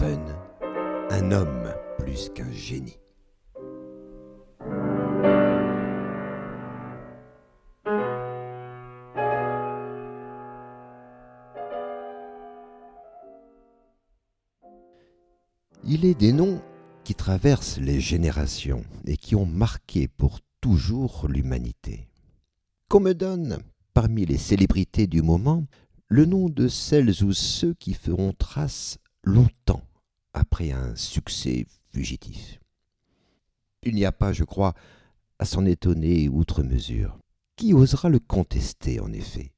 Un homme plus qu'un génie. Il est des noms qui traversent les générations et qui ont marqué pour toujours l'humanité. Qu'on me donne, parmi les célébrités du moment, le nom de celles ou ceux qui feront trace longtemps après un succès fugitif. Il n'y a pas, je crois, à s'en étonner outre mesure. Qui osera le contester, en effet?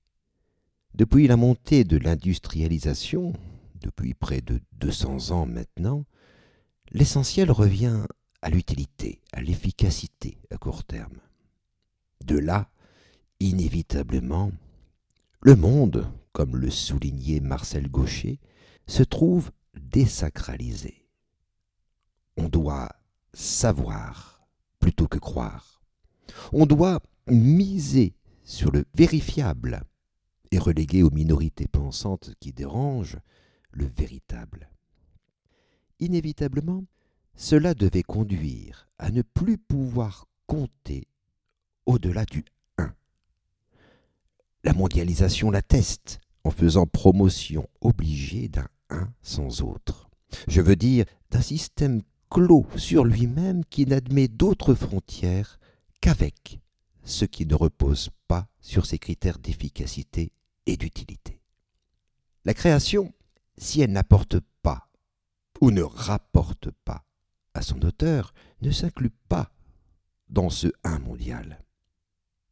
Depuis la montée de l'industrialisation, depuis près de 200 ans maintenant, l'essentiel revient à l'utilité, à l'efficacité à court terme. De là, inévitablement, le monde, comme le soulignait Marcel Gaucher, se trouve désacralisé. On doit savoir plutôt que croire. On doit miser sur le vérifiable et reléguer aux minorités pensantes qui dérangent le véritable. Inévitablement, cela devait conduire à ne plus pouvoir compter au-delà du 1. La mondialisation l'atteste en faisant promotion obligée d'un 1 sans autre. Je veux dire d'un système clos sur lui-même qui n'admet d'autres frontières qu'avec ce qui ne repose pas sur ses critères d'efficacité et d'utilité. La création, si elle n'apporte pas ou ne rapporte pas à son auteur, ne s'inclut pas dans ce un mondial.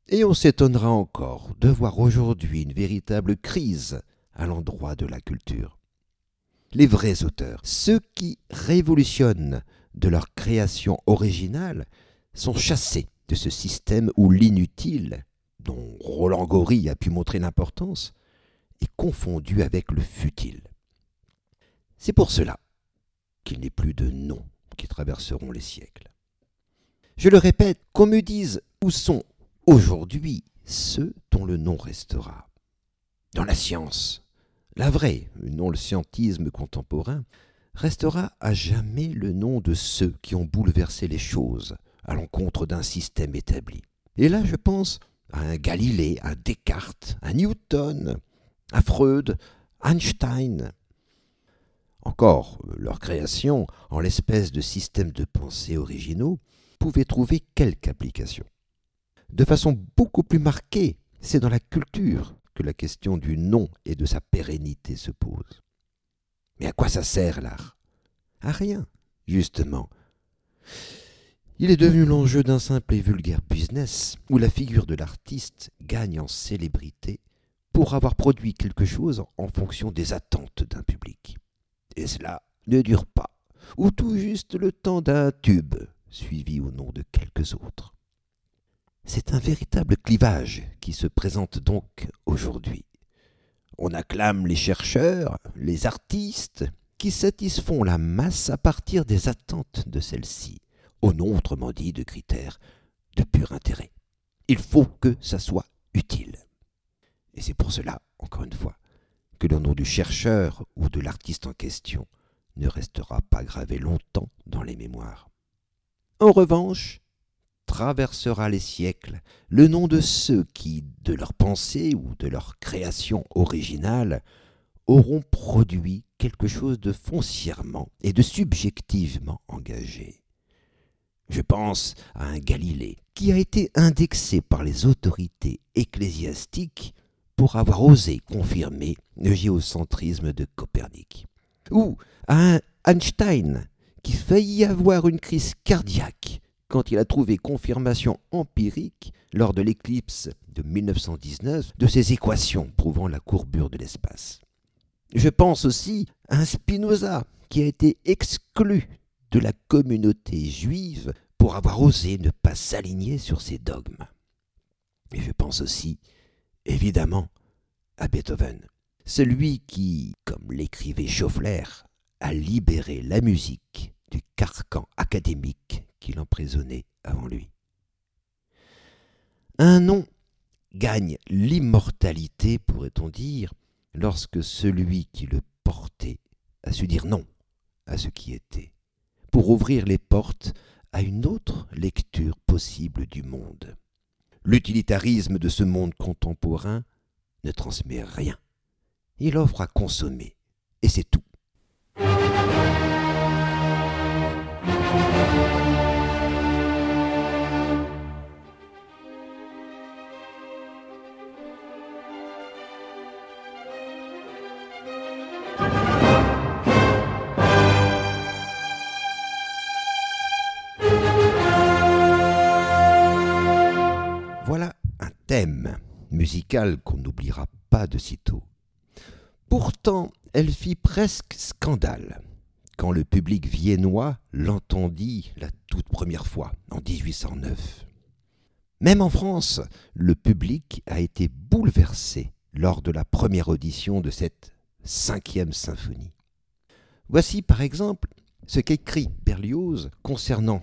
Et on s'étonnera encore de voir aujourd'hui une véritable crise à l'endroit de la culture. Les vrais auteurs, ceux qui révolutionnent de leur création originale, sont chassés de ce système où l'inutile, dont Roland Gori a pu montrer l'importance, est confondu avec le futile. C'est pour cela qu'il n'est plus de noms qui traverseront les siècles. Je le répète, qu'on me dise où sont aujourd'hui ceux dont le nom restera. Dans la science, la vraie, non le scientisme contemporain, restera à jamais le nom de ceux qui ont bouleversé les choses à l'encontre d'un système établi. Et là, je pense à un Galilée, à Descartes, à Newton, à Freud, Einstein, encore, leur création, en l'espèce de système de pensée originaux, pouvait trouver quelque application. De façon beaucoup plus marquée, c'est dans la culture que la question du nom et de sa pérennité se pose. Mais à quoi ça sert l'art? À rien, justement. Il est devenu l'enjeu d'un simple et vulgaire business où la figure de l'artiste gagne en célébrité pour avoir produit quelque chose en fonction des attentes d'un public. Et cela ne dure pas, ou tout juste le temps d'un tube, suivi au nom de quelques autres. C'est un véritable clivage qui se présente donc aujourd'hui. On acclame les chercheurs, les artistes, qui satisfont la masse à partir des attentes de celle-ci, au nom autrement dit de critères de pur intérêt. Il faut que ça soit utile. Et c'est pour cela, encore une fois, que le nom du chercheur ou de l'artiste en question ne restera pas gravé longtemps dans les mémoires. En revanche, traversera les siècles le nom de ceux qui, de leur pensée ou de leur création originale, auront produit quelque chose de foncièrement et de subjectivement engagé. Je pense à un Galilée qui a été indexé par les autorités ecclésiastiques pour avoir osé confirmer le géocentrisme de Copernic. Ou à un Einstein qui faillit avoir une crise cardiaque quand il a trouvé confirmation empirique lors de l'éclipse de 1919 de ses équations prouvant la courbure de l'espace. Je pense aussi à un Spinoza qui a été exclu de la communauté juive pour avoir osé ne pas s'aligner sur ses dogmes. Et je pense aussi évidemment à Beethoven, celui qui, comme l'écrivait Schauffler, a libéré la musique du carcan académique qui l'emprisonnait avant lui. Un nom gagne l'immortalité, pourrait-on dire, lorsque celui qui le portait a su dire non à ce qui était, pour ouvrir les portes à une autre lecture possible du monde. L'utilitarisme de ce monde contemporain ne transmet rien. Il offre à consommer, et c'est tout. Musical qu'on n'oubliera pas de sitôt. Pourtant, elle fit presque scandale quand le public viennois l'entendit la toute première fois, en 1809. Même en France, le public a été bouleversé lors de la première audition de cette cinquième symphonie. Voici par exemple ce qu'écrit Berlioz concernant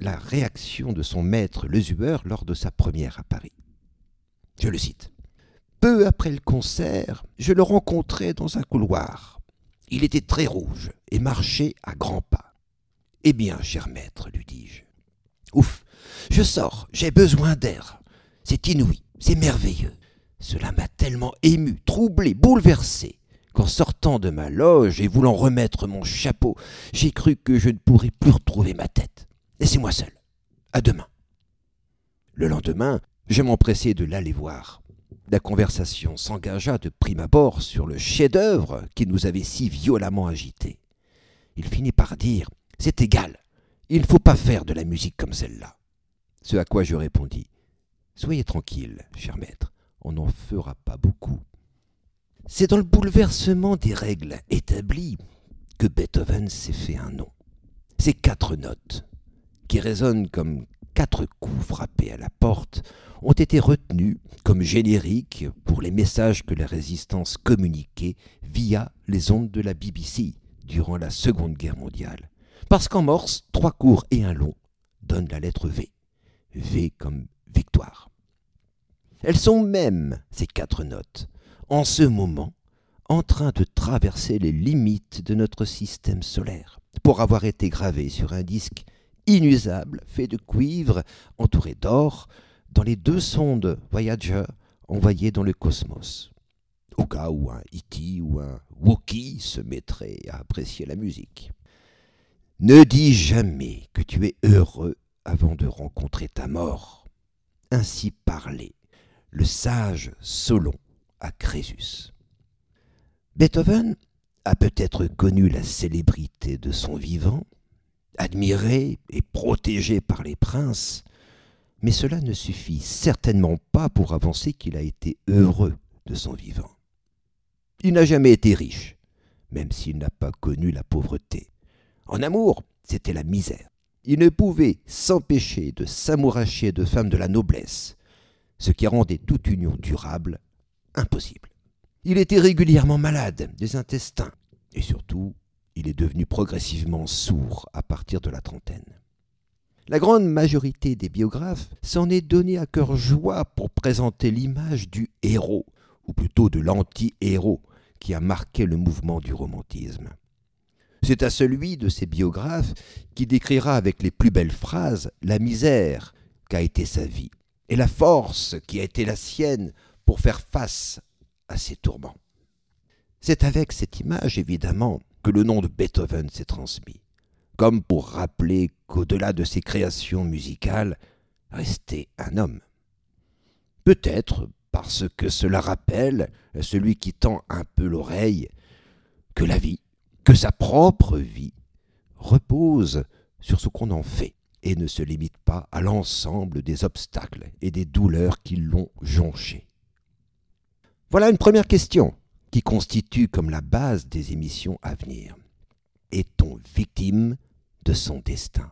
la réaction de son maître Lesueur lors de sa première à Paris. Je le cite. Peu après le concert, je le rencontrai dans un couloir. Il était très rouge et marchait à grands pas. Eh bien, cher maître, lui dis-je. Ouf, je sors, j'ai besoin d'air. C'est inouï, c'est merveilleux. Cela m'a tellement ému, troublé, bouleversé, qu'en sortant de ma loge et voulant remettre mon chapeau, j'ai cru que je ne pourrais plus retrouver ma tête. Laissez-moi seul. À demain. Le lendemain, je m'empressai de l'aller voir. La conversation s'engagea de prime abord sur le chef-d'œuvre qui nous avait si violemment agités. Il finit par dire C'est égal, il ne faut pas faire de la musique comme celle-là. Ce à quoi je répondis Soyez tranquille, cher maître, on n'en fera pas beaucoup. C'est dans le bouleversement des règles établies que Beethoven s'est fait un nom. Ces quatre notes, qui résonnent comme quatre coups frappés à la porte, ont été retenues comme génériques pour les messages que la résistance communiquait via les ondes de la BBC durant la Seconde Guerre mondiale. Parce qu'en morse, trois courts et un long donnent la lettre V. V comme victoire. Elles sont même, ces quatre notes, en ce moment, en train de traverser les limites de notre système solaire, pour avoir été gravées sur un disque inusable fait de cuivre entouré d'or dans les deux sondes Voyager envoyées dans le cosmos, au cas où un E.T. ou un Wookiee se mettrait à apprécier la musique. Ne dis jamais que tu es heureux avant de rencontrer ta mort. Ainsi parlait le sage Solon à Crésus. Beethoven a peut-être connu la célébrité de son vivant, admiré et protégé par les princes, mais cela ne suffit certainement pas pour avancer qu'il a été heureux de son vivant. Il n'a jamais été riche, même s'il n'a pas connu la pauvreté. En amour, c'était la misère. Il ne pouvait s'empêcher de s'amouracher de femmes de la noblesse, ce qui rendait toute union durable impossible. Il était régulièrement malade des intestins, et surtout, il est devenu progressivement sourd à partir de la trentaine. La grande majorité des biographes s'en est donné à cœur joie pour présenter l'image du héros, ou plutôt de l'anti-héros, qui a marqué le mouvement du romantisme. C'est à celui de ces biographes qui décrira avec les plus belles phrases la misère qu'a été sa vie et la force qui a été la sienne pour faire face à ses tourments. C'est avec cette image, évidemment, que le nom de Beethoven s'est transmis, comme pour rappeler qu'au-delà de ses créations musicales, restait un homme. Peut-être parce que cela rappelle à celui qui tend un peu l'oreille que la vie, que sa propre vie, repose sur ce qu'on en fait et ne se limite pas à l'ensemble des obstacles et des douleurs qui l'ont jonché. Voilà une première question qui constitue comme la base des émissions à venir. Est-on victime de son destin?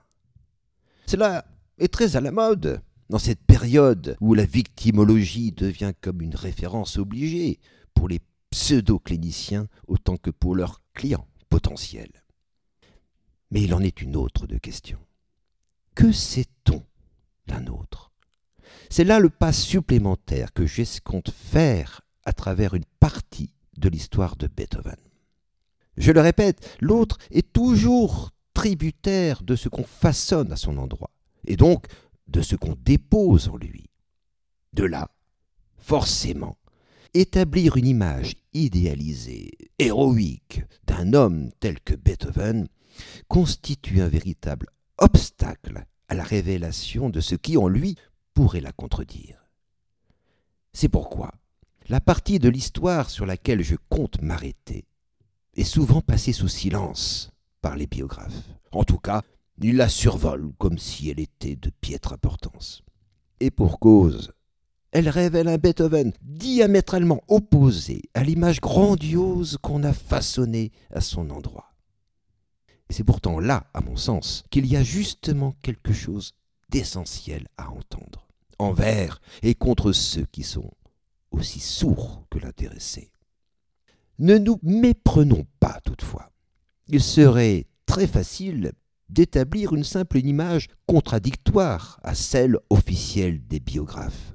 Cela est très à la mode dans cette période où la victimologie devient comme une référence obligée pour les pseudo-cliniciens autant que pour leurs clients potentiels. Mais il en est une autre de question. Que sait-on d'un autre? C'est là le pas supplémentaire que j'escompte faire à travers une partie de l'histoire de Beethoven. Je le répète, l'autre est toujours tributaire de ce qu'on façonne à son endroit, et donc de ce qu'on dépose en lui. De là, forcément, établir une image idéalisée, héroïque, d'un homme tel que Beethoven constitue un véritable obstacle à la révélation de ce qui en lui pourrait la contredire. C'est pourquoi la partie de l'histoire sur laquelle je compte m'arrêter est souvent passée sous silence par les biographes. En tout cas, ils la survolent comme si elle était de piètre importance. Et pour cause, elle révèle un Beethoven diamétralement opposé à l'image grandiose qu'on a façonnée à son endroit. C'est pourtant là, à mon sens, qu'il y a justement quelque chose d'essentiel à entendre, envers et contre ceux qui sont aussi sourds que l'intéressé. Ne nous méprenons pas toutefois. Il serait très facile d'établir une simple image contradictoire à celle officielle des biographes.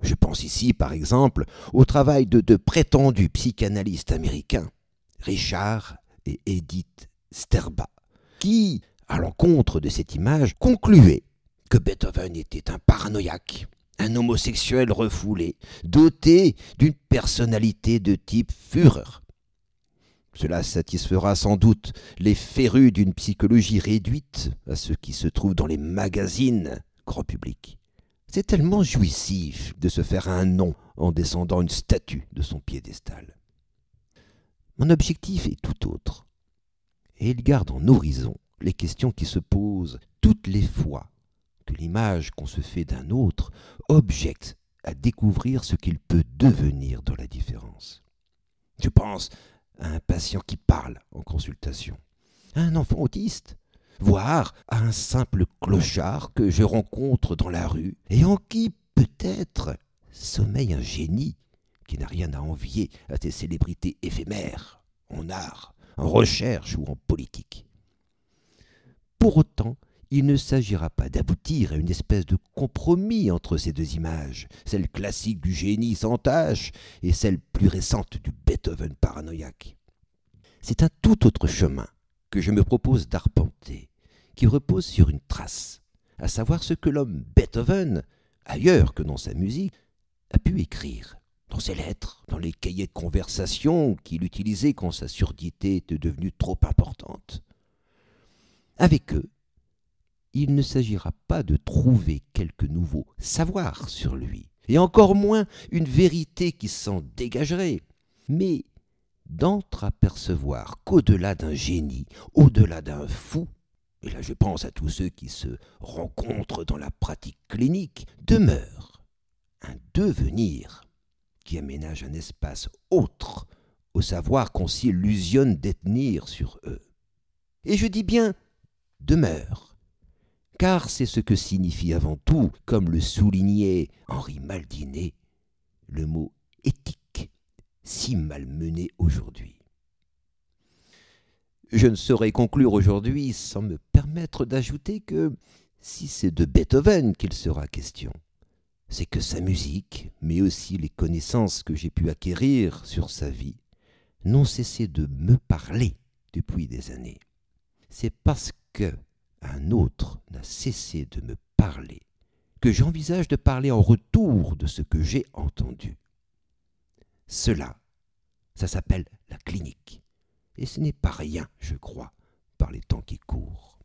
Je pense ici, par exemple, au travail de deux prétendus psychanalystes américains, Richard et Edith Sterba, qui, à l'encontre de cette image, concluaient que Beethoven était un paranoïaque, un homosexuel refoulé, doté d'une personnalité de type Führer. Cela satisfera sans doute les férus d'une psychologie réduite à ce qui se trouve dans les magazines grand public. C'est tellement jouissif de se faire un nom en descendant une statue de son piédestal. Mon objectif est tout autre, et il garde en horizon les questions qui se posent toutes les fois que l'image qu'on se fait d'un autre objecte à découvrir ce qu'il peut devenir dans la différence. Je pense à un patient qui parle en consultation, à un enfant autiste, voire à un simple clochard que je rencontre dans la rue et en qui peut-être sommeille un génie qui n'a rien à envier à ces célébrités éphémères, en art, en recherche ou en politique. Pour autant, il ne s'agira pas d'aboutir à une espèce de compromis entre ces deux images, celle classique du génie sans tâche et celle plus récente du Beethoven paranoïaque. C'est un tout autre chemin que je me propose d'arpenter, qui repose sur une trace, à savoir ce que l'homme Beethoven, ailleurs que dans sa musique, a pu écrire, dans ses lettres, dans les cahiers de conversation qu'il utilisait quand sa surdité était devenue trop importante. Avec eux, il ne s'agira pas de trouver quelque nouveau savoir sur lui, et encore moins une vérité qui s'en dégagerait, mais d'entreapercevoir qu'au-delà d'un génie, au-delà d'un fou, et là je pense à tous ceux qui se rencontrent dans la pratique clinique, demeure un devenir qui aménage un espace autre au savoir qu'on s'illusionne détenir sur eux. Et je dis bien demeure, car c'est ce que signifie avant tout, comme le soulignait Henri Maldinet, le mot éthique si malmené aujourd'hui. Je ne saurais conclure aujourd'hui sans me permettre d'ajouter que, si c'est de Beethoven qu'il sera question, c'est que sa musique, mais aussi les connaissances que j'ai pu acquérir sur sa vie, n'ont cessé de me parler depuis des années. C'est parce que un autre n'a cessé de me parler que j'envisage de parler en retour de ce que j'ai entendu. Cela, ça s'appelle la clinique. Et ce n'est pas rien, je crois, par les temps qui courent.